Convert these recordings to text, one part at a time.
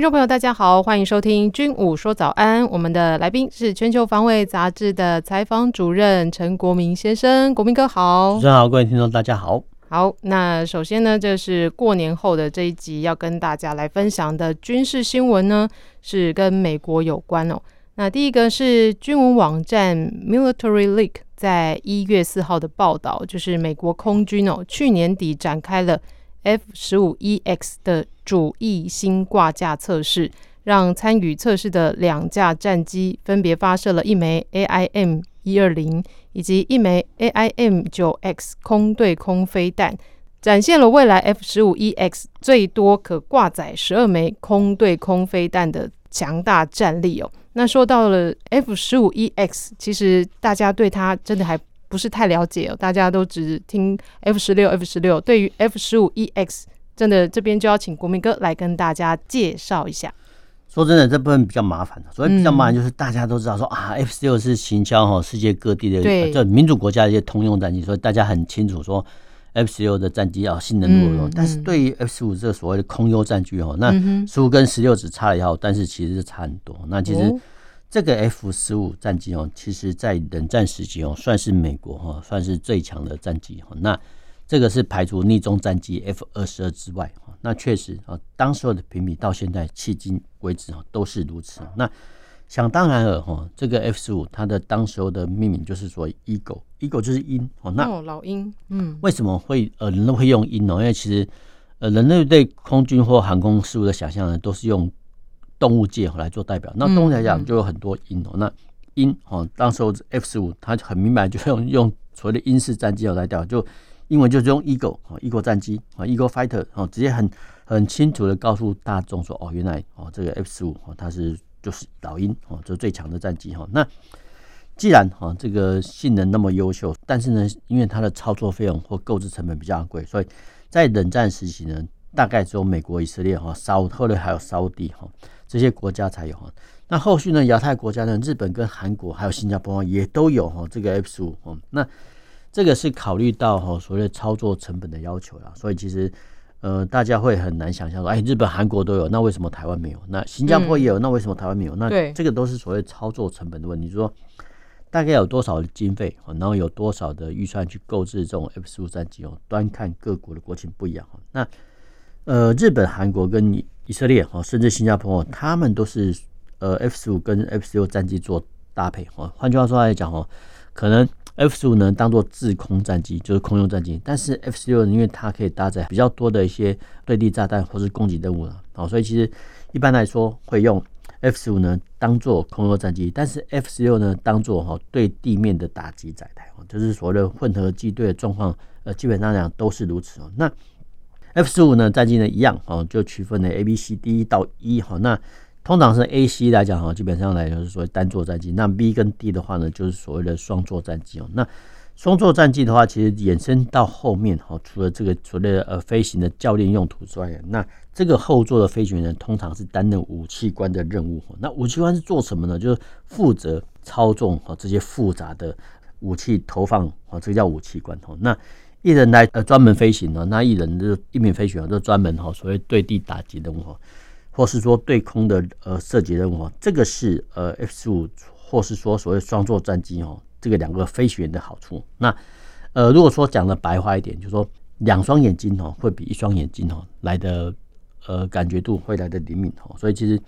听众朋友，大家好，欢迎收听《军武说早安》。我们的来宾是《全球防卫杂志》的采访主任陈国明先生，国明哥好。主持人好，各位听众大家好。好，那首先呢，这是过年后的这一集要跟大家来分享的军事新闻呢，是跟美国有关哦。那第一个是军文网站 Military Leak 在一月四号的报道，就是美国空军哦，去年底展开了 F 十五 EX 的主翼星挂架测试，让参与测试的两架战机分别发射了一枚 AIM 一二零以及一枚 AIM 九 X 空对空飞弹，展现了未来 F 十五 EX 最多可挂载十二枚空对空飞弹的强大战力哦。那说到了 F 十五 EX，其实大家对它真的还不是太了解哦，大家都只听 F 十六 F 十六。对于 F 十五 EX，真的这边就要请国民哥来跟大家介绍一下。说真的，这部分比较麻烦。所以比较麻烦，就是大家都知道说、嗯、啊，F 十六是行销哈世界各地的，对，就民主国家的一些通用战机，所以大家很清楚说 F 十六的战机啊性能如何、嗯。但是对于 F 十五这个所谓的空优战机哦、嗯，那十五跟十六只差了一号，但是其实是差很多。那其实这个 F 十五战机哦，其实在冷战时期哦，算是美国哈算是最强的战机哈。那这个是排除逆中战机 F 二十二之外哈。那确实啊，当时候的评比到现在迄今为止啊都是如此。那想当然了哈，这个 F 十五它的当时候的命名就是说 Eagle，Eagle 就是鹰哦。那老鹰，嗯，为什么会呃人类会用鹰呢？因为其实呃人类对空军或航空事物的想象呢，都是用动物界来做代表。那动物来讲就有很多鹰哦。那鹰哦，当时候 F 十五它很明白就用用所谓的鹰式战机来代表就。英文就是用 Eagle 哦，Eagle 战机啊，Eagle Fighter 哦，直接很很清楚的告诉大众说，哦，原来哦，这个 F 十五哦，它是就是老鹰哦，这是最强的战机哈。那既然哈这个性能那么优秀，但是呢，因为它的操作费用或购置成本比较昂贵，所以在冷战时期呢，大概只有美国、以色列哈、沙后来还有沙乌地哈这些国家才有哈。那后续呢，亚太国家呢，日本跟韩国还有新加坡也都有哈这个 F 十五哦，那。这个是考虑到哈所谓操作成本的要求啦，所以其实呃大家会很难想象说，哎，日本、韩国都有，那为什么台湾没有？那新加坡也有，那为什么台湾没有？那这个都是所谓操作成本的问题，就是说大概有多少的经费，然后有多少的预算去购置这种 F 十五战机哦，端看各国的国情不一样哈。那呃日本、韩国跟以色列哦，甚至新加坡，他们都是呃 F 十五跟 F 十六战机做搭配哦。换句话说来讲哦，可能。F 十五呢，当做制空战机，就是空用战机。但是 F 十六因为它可以搭载比较多的一些对地炸弹或是攻击任务了，哦，所以其实一般来说会用 F 十五呢当做空用战机，但是 F 十六呢当做哈对地面的打击载台哦，就是所谓的混合机队的状况，呃，基本上讲都是如此哦。那 F 十五呢战机呢一样哦，就区分了 A、B、C、D 到 E 哈，那。通常是 A、C 来讲哈，基本上来讲是所谓单座战机。那 B 跟 D 的话呢，就是所谓的双座战机哦。那双座战机的话，其实衍生到后面哈，除了这个所谓的呃飞行的教练用途之外，那这个后座的飞行员通常是担任武器官的任务。那武器官是做什么呢？就是负责操纵哈这些复杂的武器投放啊，这个叫武器官哦。那一人来呃专门飞行哦，那一人就一名飞行员就专门哈所谓对地打击任务。或是说对空的呃射击任务，这个是呃 F 十五或是说所谓双座战机哦，这个两个飞行员的好处。那呃如果说讲的白话一点，就是说两双眼睛哦会比一双眼睛哦来的呃感觉度会来的灵敏哦。所以其实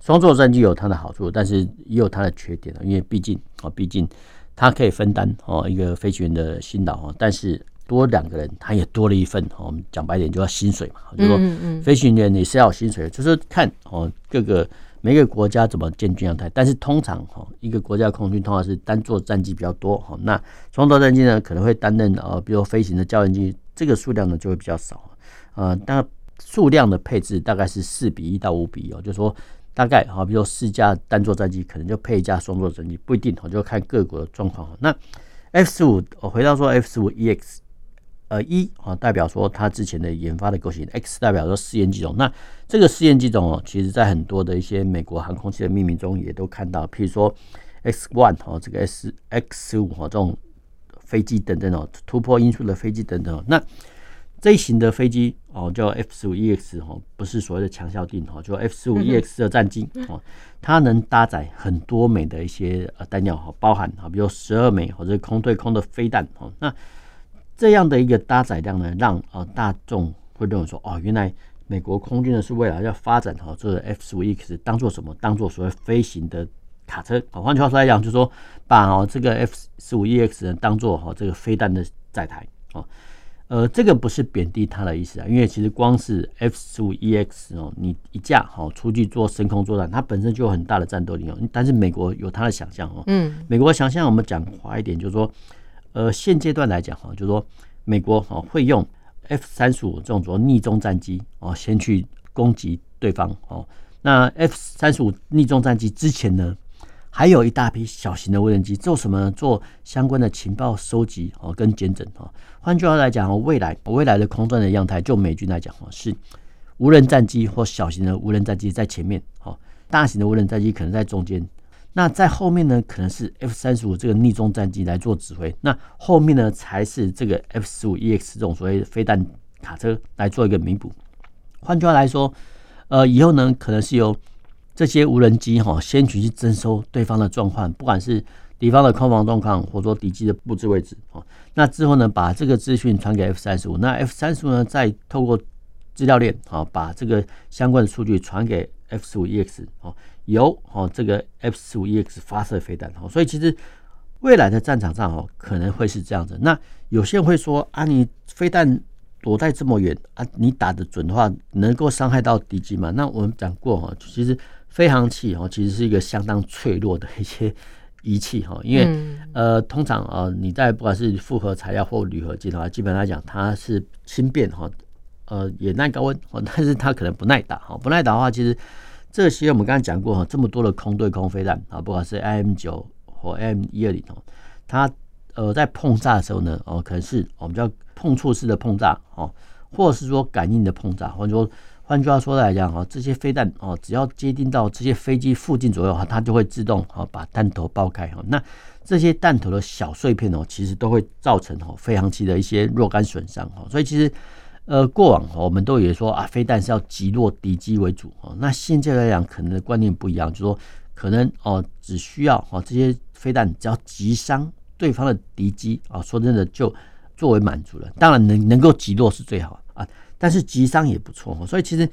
双座战机有它的好处，但是也有它的缺点，因为毕竟啊毕竟它可以分担哦一个飞行员的辛劳哦，但是。多两个人，他也多了一份。我们讲白点，就要薪水嘛。就是说，飞行员你是要有薪水，就是看哦各个每个国家怎么建军样态。但是通常哈，一个国家空军通常是单座战机比较多哈。那双座战机呢，可能会担任呃，比如飞行的教练机，这个数量呢就会比较少。呃，那数量的配置大概是四比一到五比一哦，就是说大概哈，比如说四架单座战机，可能就配一架双座战机，不一定哈，就看各国的状况。那 F 十五，我回到说 F 十五 EX，呃，一啊代表说它之前的研发的构型，X 代表说试验机种。那这个试验机种哦，其实在很多的一些美国航空器的命名中也都看到，譬如说 X One 哦，这个 S X 十五哈这种飞机等等哦，突破音速的飞机等等哦。那这一型的飞机哦，叫 F 十五 EX 哦，不是所谓的强效定哦，就 F 十五 EX 的战机哦，它能搭载很多枚的一些呃弹药哈，包含啊，比如十二枚或者空对空的飞弹哦。那这样的一个搭载量呢，让呃大众会认为说哦，原来美国空军呢是未来要发展哈这个 F 十五 EX 当做什么？当做所谓飞行的卡车。换句话说来讲，就是说把哦这个 F 十五 EX 呢当做哈这个飞弹的载台哦。呃，这个不是贬低它的意思啊，因为其实光是 F 十五 EX 哦，你一架好出去做深空作战，它本身就有很大的战斗力哦。但是美国有它的想象哦，嗯，美国想象我们讲话一点，就是说，呃，现阶段来讲哈，就是说美国哦会用 F 三十五这种主要逆中战机哦，先去攻击对方哦。那 F 三十五逆中战机之前呢，还有一大批小型的无人机做什么呢？做相关的情报收集哦，跟检整哦。换句话来讲哦，未来未来的空战的样态，就美军来讲哦，是无人战机或小型的无人战机在前面哦，大型的无人战机可能在中间。那在后面呢，可能是 F 三十五这个逆中战机来做指挥。那后面呢，才是这个 F 十五 EX 这种所谓的飞弹卡车来做一个弥补。换句话来说，呃，以后呢，可能是由这些无人机哈，先去去侦收对方的状况，不管是敌方的空防状况，或者说敌机的布置位置哦。那之后呢，把这个资讯传给 F 三十五，那 F 三十五呢，再透过资料链啊，把这个相关的数据传给 F 十五 EX 哦，由哦这个 F 十五 EX 发射飞弹哦。所以其实未来的战场上哦，可能会是这样子。那有些人会说啊，你飞弹躲在这么远啊，你打得准的话，能够伤害到敌机吗？那我们讲过哈，其实。飞行器哦，其实是一个相当脆弱的一些仪器哈，因为、嗯、呃，通常啊，你在不管是复合材料或铝合金的话，基本上来讲它是轻便哈，呃，也耐高温哦，但是它可能不耐打哈，不耐打的话，其实这些我们刚才讲过哈，这么多的空对空飞弹啊，不管是 M 九或 M 一二零哦，它呃在碰炸的时候呢，哦，可能是我们叫碰触式的碰炸哦，或者是说感应的碰炸，或者说。换句话说来讲哈，这些飞弹哦，只要接近到这些飞机附近左右哈，它就会自动哈把弹头爆开哈。那这些弹头的小碎片哦，其实都会造成哈飞行器的一些若干损伤哈。所以其实呃过往我们都以为说啊，飞弹是要击落敌机为主哦。那现在来讲，可能的观念不一样，就是说可能哦只需要哦这些飞弹只要击伤对方的敌机啊，说真的就作为满足了。当然能能够击落是最好啊。但是击伤也不错，所以其实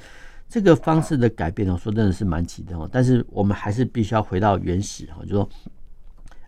这个方式的改变呢，说真的是蛮奇的哦。但是我们还是必须要回到原始哈，就说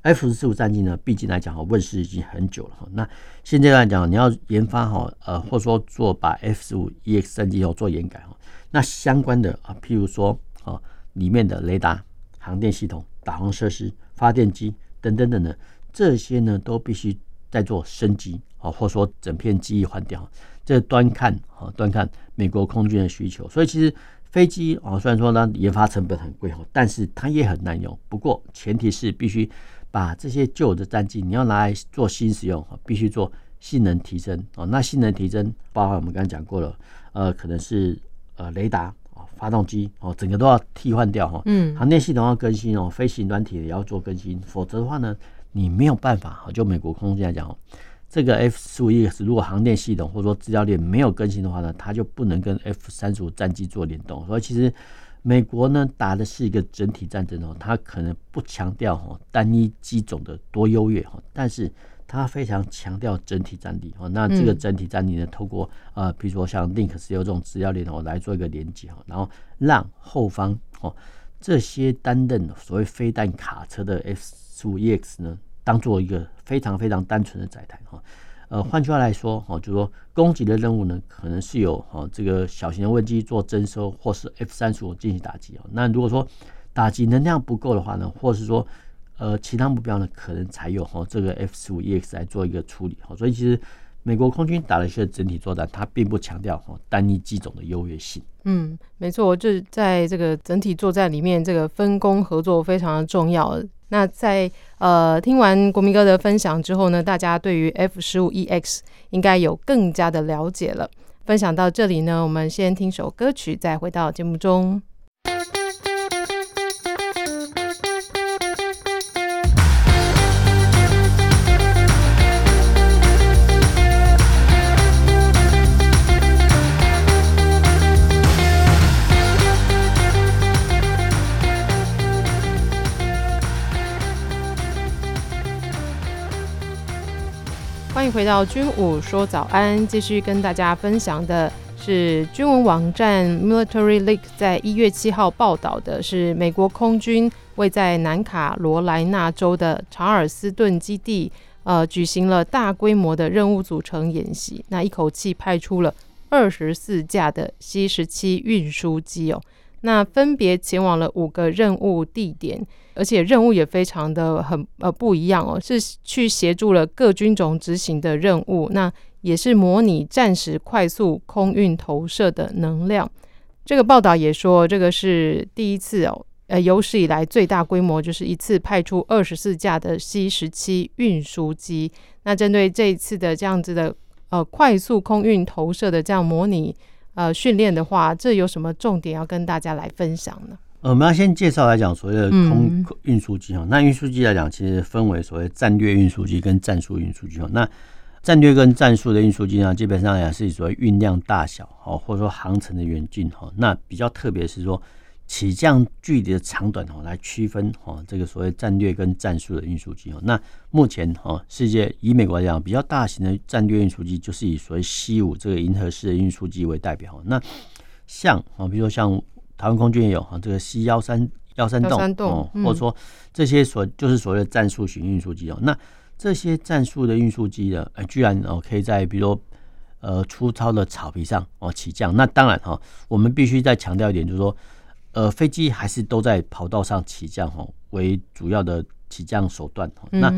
F 十五战机呢，毕竟来讲哈，问世已经很久了哈。那现在来讲，你要研发哈，呃，或者说做把 F 十五 EX 战机要做研改哈，那相关的啊，譬如说啊，里面的雷达、航电系统、导航设施、发电机等等等等，这些呢都必须再做升级啊，或者说整片机翼换掉。这端看啊，端看美国空军的需求，所以其实飞机啊，虽然说呢研发成本很贵，但是它也很难用。不过前提是必须把这些旧的战机，你要拿来做新使用，必须做性能提升哦。那性能提升，包含我们刚才讲过了，呃，可能是呃雷达哦、发动机哦，整个都要替换掉哈。嗯，航电系统要更新哦，飞行软体也要做更新，否则的话呢，你没有办法。就美国空军来讲哦。这个 F 十五 EX 如果航电系统或者说资料链没有更新的话呢，它就不能跟 F 三十五战机做联动。所以其实美国呢打的是一个整体战争哦，它可能不强调哈单一机种的多优越哈，但是它非常强调整体战力哦。那这个整体战力呢，透过呃比如说像 Link 石油这种资料链哦来做一个连接哈，然后让后方哦这些担任所谓飞弹卡车的 F 十五 EX 呢。当做一个非常非常单纯的载台哈，呃，换句话来说哈，就是说攻击的任务呢，可能是有哈这个小型的无人机做侦收，或是 F 三十五进行打击哦。那如果说打击能量不够的话呢，或是说呃其他目标呢，可能才有哈这个 F 十五 EX 来做一个处理哈。所以其实美国空军打了一些整体作战，它并不强调哦单一机种的优越性。嗯，没错，就是在这个整体作战里面，这个分工合作非常的重要。那在呃听完国民哥的分享之后呢，大家对于 F 十五 EX 应该有更加的了解了。分享到这里呢，我们先听首歌曲，再回到节目中。回到军武说早安，继续跟大家分享的是军文网站 Military Leak 在一月七号报道的是美国空军为在南卡罗来纳州的查尔斯顿基地，呃，举行了大规模的任务组成演习，那一口气派出了二十四架的 C 十七运输机哦，那分别前往了五个任务地点。而且任务也非常的很呃不一样哦，是去协助了各军种执行的任务，那也是模拟战时快速空运投射的能量。这个报道也说，这个是第一次哦，呃有史以来最大规模，就是一次派出二十四架的 C 十七运输机。那针对这一次的这样子的呃快速空运投射的这样模拟呃训练的话，这有什么重点要跟大家来分享呢？呃，我们要先介绍来讲所谓的空运输机哈。那运输机来讲，其实分为所谓战略运输机跟战术运输机哈。那战略跟战术的运输机呢，基本上也是以所谓运量大小哈，或者说航程的远近哈。那比较特别是说起降距离的长短哦，来区分哈这个所谓战略跟战术的运输机哦。那目前哈，世界以美国来讲比较大型的战略运输机，就是以所谓 C 五这个银河式的运输机为代表。那像啊，比如说像。台湾空军也有哈，这个 C 幺三幺三洞，或者说这些所就是所谓的战术型运输机哦。那这些战术的运输机呢，呃，居然哦可以在比如说呃粗糙的草皮上哦起降。那当然哈，我们必须再强调一点，就是说呃飞机还是都在跑道上起降哈为主要的起降手段。那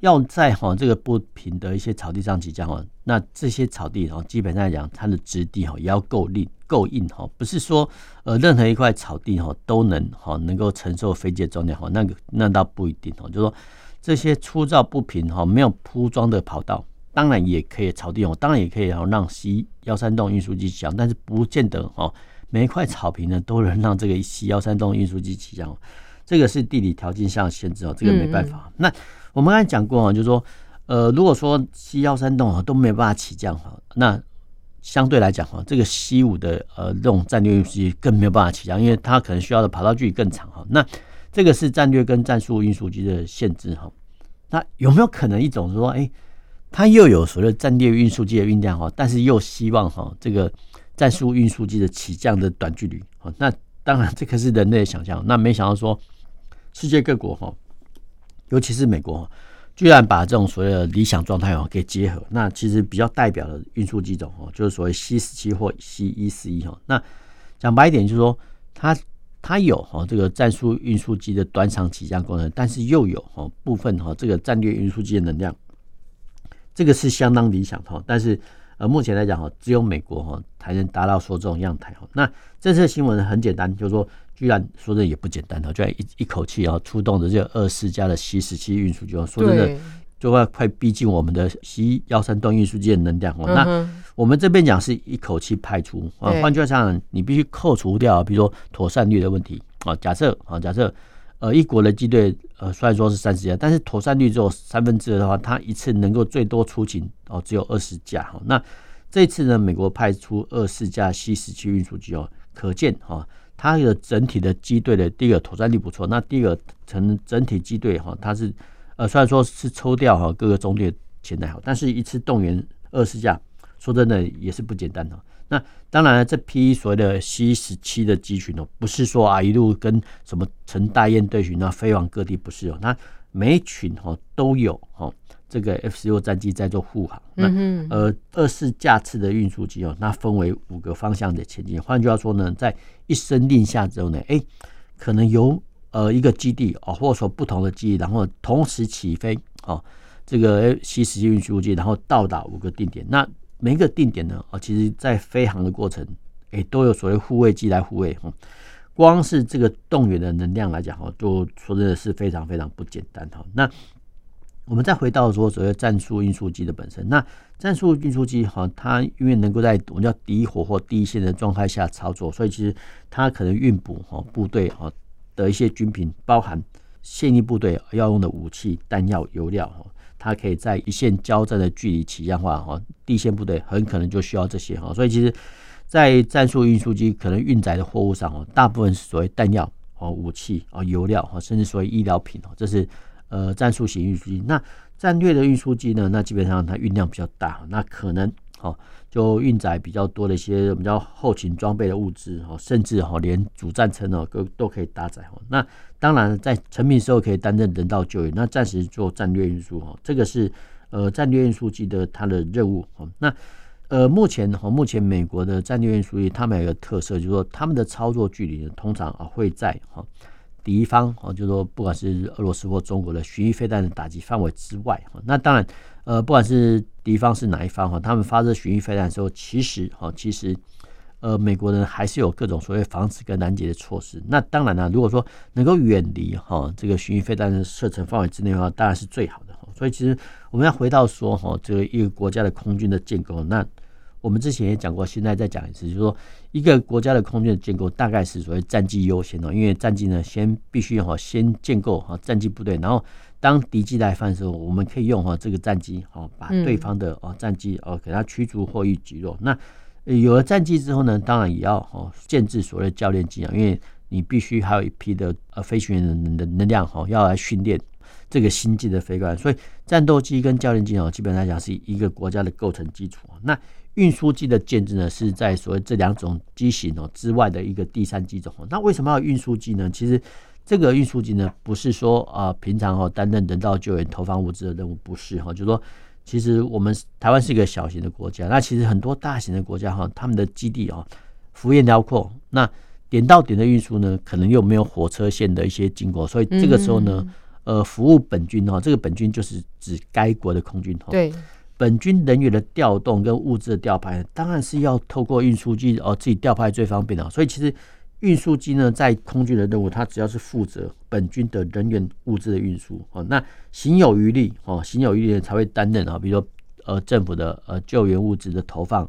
要在哈这个不平的一些草地上起降哈，那这些草地哈基本上来讲，它的质地哈也要够硬够硬哈，不是说呃任何一块草地哈都能哈能够承受飞机的重量哈，那个那倒不一定哦，就是说这些粗糙不平哈没有铺装的跑道，当然也可以草地哦，当然也可以然后让 C 幺三洞运输机起降，但是不见得哈每一块草坪呢都能让这个 C 幺三洞运输机起降，这个是地理条件上限制哦，这个没办法。那我们刚才讲过啊，就是说，呃，如果说 C 幺三洞啊都没有办法起降哈，那相对来讲哈，这个 C 五的呃这种战略运输机更没有办法起降，因为它可能需要的跑道距离更长哈。那这个是战略跟战术运输机的限制哈。那有没有可能一种说，哎，它又有所谓的战略运输机的运量哈，但是又希望哈这个战术运输机的起降的短距离？那当然这个是人类的想象。那没想到说世界各国哈。尤其是美国，居然把这种所谓的理想状态哦给结合。那其实比较代表的运输机种哦，就是所谓 C 十七或 C 一四一哈。那讲白一点，就是说它它有哈这个战术运输机的短场起降功能，但是又有哈部分哈这个战略运输机的能量，这个是相当理想的。但是呃目前来讲哈，只有美国哈才能达到说这种样态哈。那这次新闻很简单，就是说。居然说的也不简单，居然一一口气啊出动的这二十四架的 C 十七运输机，说真的就快快逼近我们的 C 幺三洞运输机的能量。哦那我们这边讲是一口气派出啊，换句话讲，你必须扣除掉，比如说妥善率的问题啊。假设啊，假设呃一国的机队呃虽然说是三十架，但是妥善率只有三分之二的话，它一次能够最多出勤哦只有二十架。哈，那这次呢，美国派出二十架 C 十七运输机哦，可见哈。它的整体的机队的第一个妥善率不错，那第一个成整体机队哈，它是呃虽然说是抽调哈各个中队前来好，但是一次动员二十架，说真的也是不简单的。那当然了，这批所谓的 C 十七的机群哦，不是说啊一路跟什么成大雁队群啊飞往各地，不是哦，那每一群哦都有哦。这个 F 十六战机在做护航，那呃二四架次的运输机哦，那分为五个方向的前进。换句话说呢，在一声令下之后呢，哎，可能由呃一个基地哦，或者说不同的基地，然后同时起飞哦，这个 C 十运输机，然后到达五个定点。那每一个定点呢，啊，其实在飞航的过程，诶，都有所谓护卫机来护卫。光是这个动员的能量来讲，哈，就说真的是非常非常不简单。哈，那我们再回到说所谓战术运输机的本身，那战术运输机哈，它因为能够在我们叫敌火或第一线的状态下操作，所以其实它可能运补哈部队哈的一些军品，包含现役部队要用的武器、弹药、油料哈。它可以在一线交战的距离起降化哈，地线部队很可能就需要这些哈，所以其实，在战术运输机可能运载的货物上哦，大部分是所谓弹药哦、武器哦、油料哈，甚至所谓医疗品哦，这是呃战术型运输机。那战略的运输机呢，那基本上它运量比较大，那可能哦。就运载比较多的一些比较后勤装备的物资哈，甚至哈连主战车呢都都可以搭载哈。那当然在成品时候可以担任人道救援，那暂时做战略运输哈，这个是呃战略运输机的它的任务哈。那呃目前哈目前美国的战略运输机，他们有一个特色，就是说他们的操作距离通常啊会在哈敌方哦，就是说不管是俄罗斯或中国的巡弋飞弹的打击范围之外哈。那当然。呃，不管是敌方是哪一方哈，他们发射巡弋飞弹的时候，其实哈，其实呃，美国人还是有各种所谓防止跟拦截的措施。那当然了，如果说能够远离哈这个巡弋飞弹的射程范围之内的话，当然是最好的。所以其实我们要回到说哈，这个一个国家的空军的建构，那我们之前也讲过，现在再讲一次，就是说一个国家的空军的建构大概是所谓战机优先哦，因为战机呢先必须哈先建构哈战机部队，然后。当敌机来犯的时候，我们可以用哈这个战机哦，把对方的哦战机哦给它驱逐或予击落。那有了战机之后呢，当然也要哦建制所谓的教练机啊，因为你必须还有一批的呃飞行员的能量哈，要来训练这个新进的飞官。所以战斗机跟教练机哦，基本上来讲是一个国家的构成基础。那运输机的建制呢，是在所谓这两种机型哦之外的一个第三机种。那为什么要运输机呢？其实。这个运输机呢，不是说啊，平常哦担任人道救援、投放物资的任务，不是哈，就是说，其实我们台湾是一个小型的国家，那其实很多大型的国家哈，他们的基地啊，幅员辽阔，那点到点的运输呢，可能又没有火车线的一些经过，所以这个时候呢，呃，服务本军哈，这个本军就是指该国的空军哈，对，本军人员的调动跟物资的调派，当然是要透过运输机哦，自己调派最方便的，所以其实。运输机呢，在空军的任务，它只要是负责本军的人员物资的运输哦，那行有余力哦，行有余力才会担任啊，比如说呃政府的呃救援物资的投放、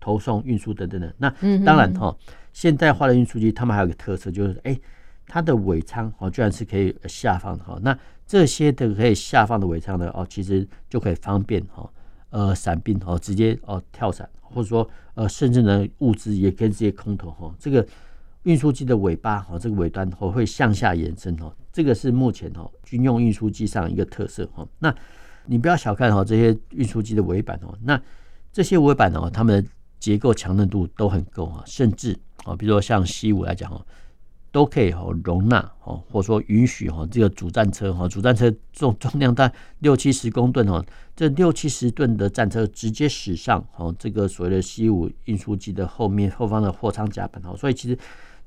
投送、运输等等的。那当然哈，现代化的运输机，他们还有个特色，就是哎、欸，它的尾舱哦，居然是可以下放的哈。那这些的可以下放的尾舱呢，哦，其实就可以方便哈，呃，伞兵哦，直接哦跳伞，或者说呃，甚至呢物资也可以直接空投哈，这个。运输机的尾巴哈，这个尾端哦会向下延伸哈，这个是目前哈军用运输机上一个特色哈。那你不要小看哈这些运输机的尾板哦，那这些尾板哦，它们的结构强韧度都很够啊，甚至啊，比如说像 C 五来讲哦，都可以哦容纳哦，或者说允许哈这个主战车哈，主战车重 重量大六七十公吨哦，这六七十吨的战车直接驶上哦这个所谓的 C 五运输机的后面后方的货舱甲板哦，所以其实。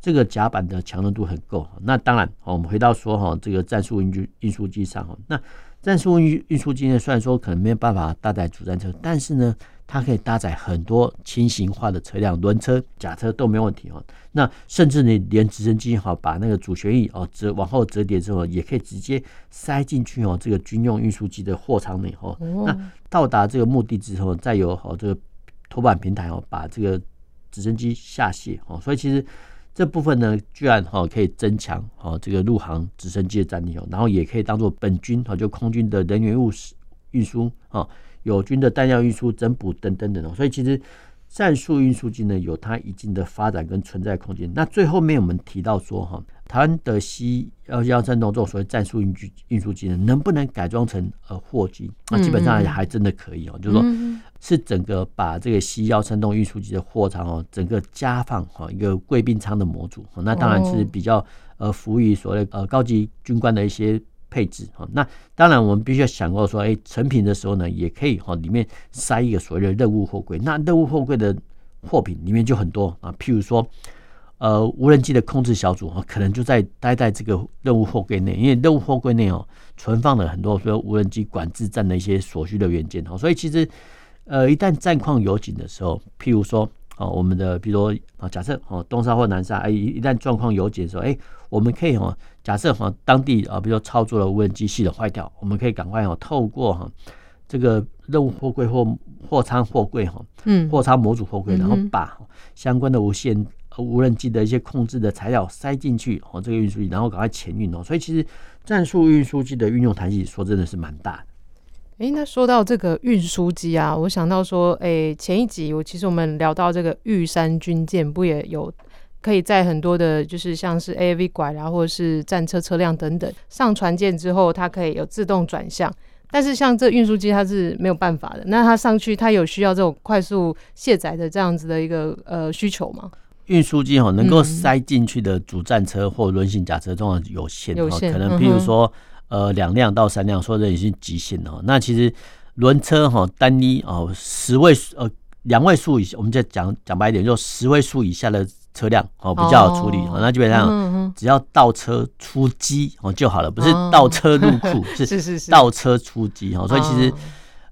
这个甲板的强韧度很够，那当然，我们回到说哈，这个战术运输运输机上哈，那战术运运输机呢，虽然说可能没有办法搭载主战车，但是呢，它可以搭载很多轻型化的车辆，轮车、甲车都没问题哦。那甚至你连直升机哈，把那个主旋翼哦折往后折叠之后，也可以直接塞进去哦，这个军用运输机的货舱内哦。那到达这个目的之后，再由哦这个拖板平台哦，把这个直升机下卸哦。所以其实。这部分呢，居然哈可以增强哈这个陆航直升机的战力哦，然后也可以当做本军哈就空军的人员物资运输啊，友军的弹药运输、增补等等等哦，所以其实战术运输机呢有它一定的发展跟存在空间。那最后面我们提到说哈，台湾的 C 幺幺三零这种所谓战术运输运输机呢，能不能改装成呃货机？那基本上还真的可以哦，就是说。是整个把这个 C 幺三洞运输机的货舱哦，整个加放哈一个贵宾舱的模组，那当然是比较呃服务于所谓呃高级军官的一些配置哈。那当然我们必须要想过说，哎，成品的时候呢，也可以哈里面塞一个所谓的任务货柜。那任务货柜的货品里面就很多啊，譬如说呃无人机的控制小组哦，可能就在待在这个任务货柜内，因为任务货柜内哦存放了很多说无人机管制站的一些所需的元件哦，所以其实呃一旦战况有紧的时候，譬如说哦我们的比如说啊假设哦东沙或南沙，哎一旦状况有解的时候，哎我们可以哦假设哈当地啊比如说操作的无人机系统坏掉，我们可以赶快哦透过哈。这个任务货柜或货舱货柜哈，嗯，货舱模组货柜，然后把相关的无线无人机的一些控制的材料塞进去哦，这个运输机，然后赶快前运哦。所以其实战术运输机的运用弹性，说真的是蛮大的。诶，那说到这个运输机啊，我想到说，诶，前一集我其实我们聊到这个玉山军舰，不也有可以在很多的，就是像是 AAV 拐啊，或者是战车车辆等等，上船舰之后，它可以有自动转向。但是像这运输机它是没有办法的，那它上去它有需要这种快速卸载的这样子的一个呃需求吗？运输机哈能够塞进去的主战车或轮型甲车通常有限，有限，可能譬如说呃两辆到三辆，说的已经极限了。那其实轮车哈单一哦十位呃两位数以下，我们再讲讲白一点，就十位数以下的。车辆哦比较好处理哦，那基本上只要倒车出机哦就好了，不是倒车入库，是是是倒车出机哈。所以其实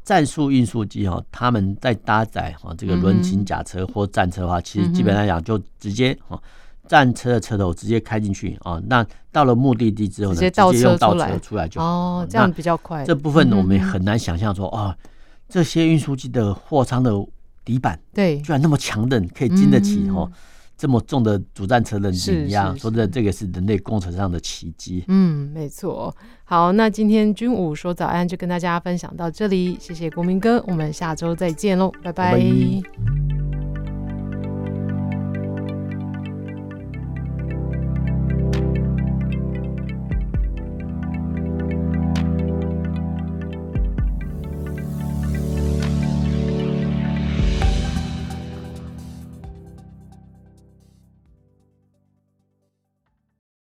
战术运输机哈，他们在搭载哈这个轮型甲车或战车的话，其实基本上讲就直接哈战车的车头直接开进去啊，那到了目的地之后呢，直接用倒车出来就好哦，这样比较快。这部分我们也很难想象说哦，这些运输机的货舱的底板对，居然那么强韧，可以经得起哈。这么重的主战车的碾压，说的这个是人类工程上的奇迹。嗯，没错。好，那今天军武说早安就跟大家分享到这里，谢谢国民哥，我们下周再见喽。拜拜。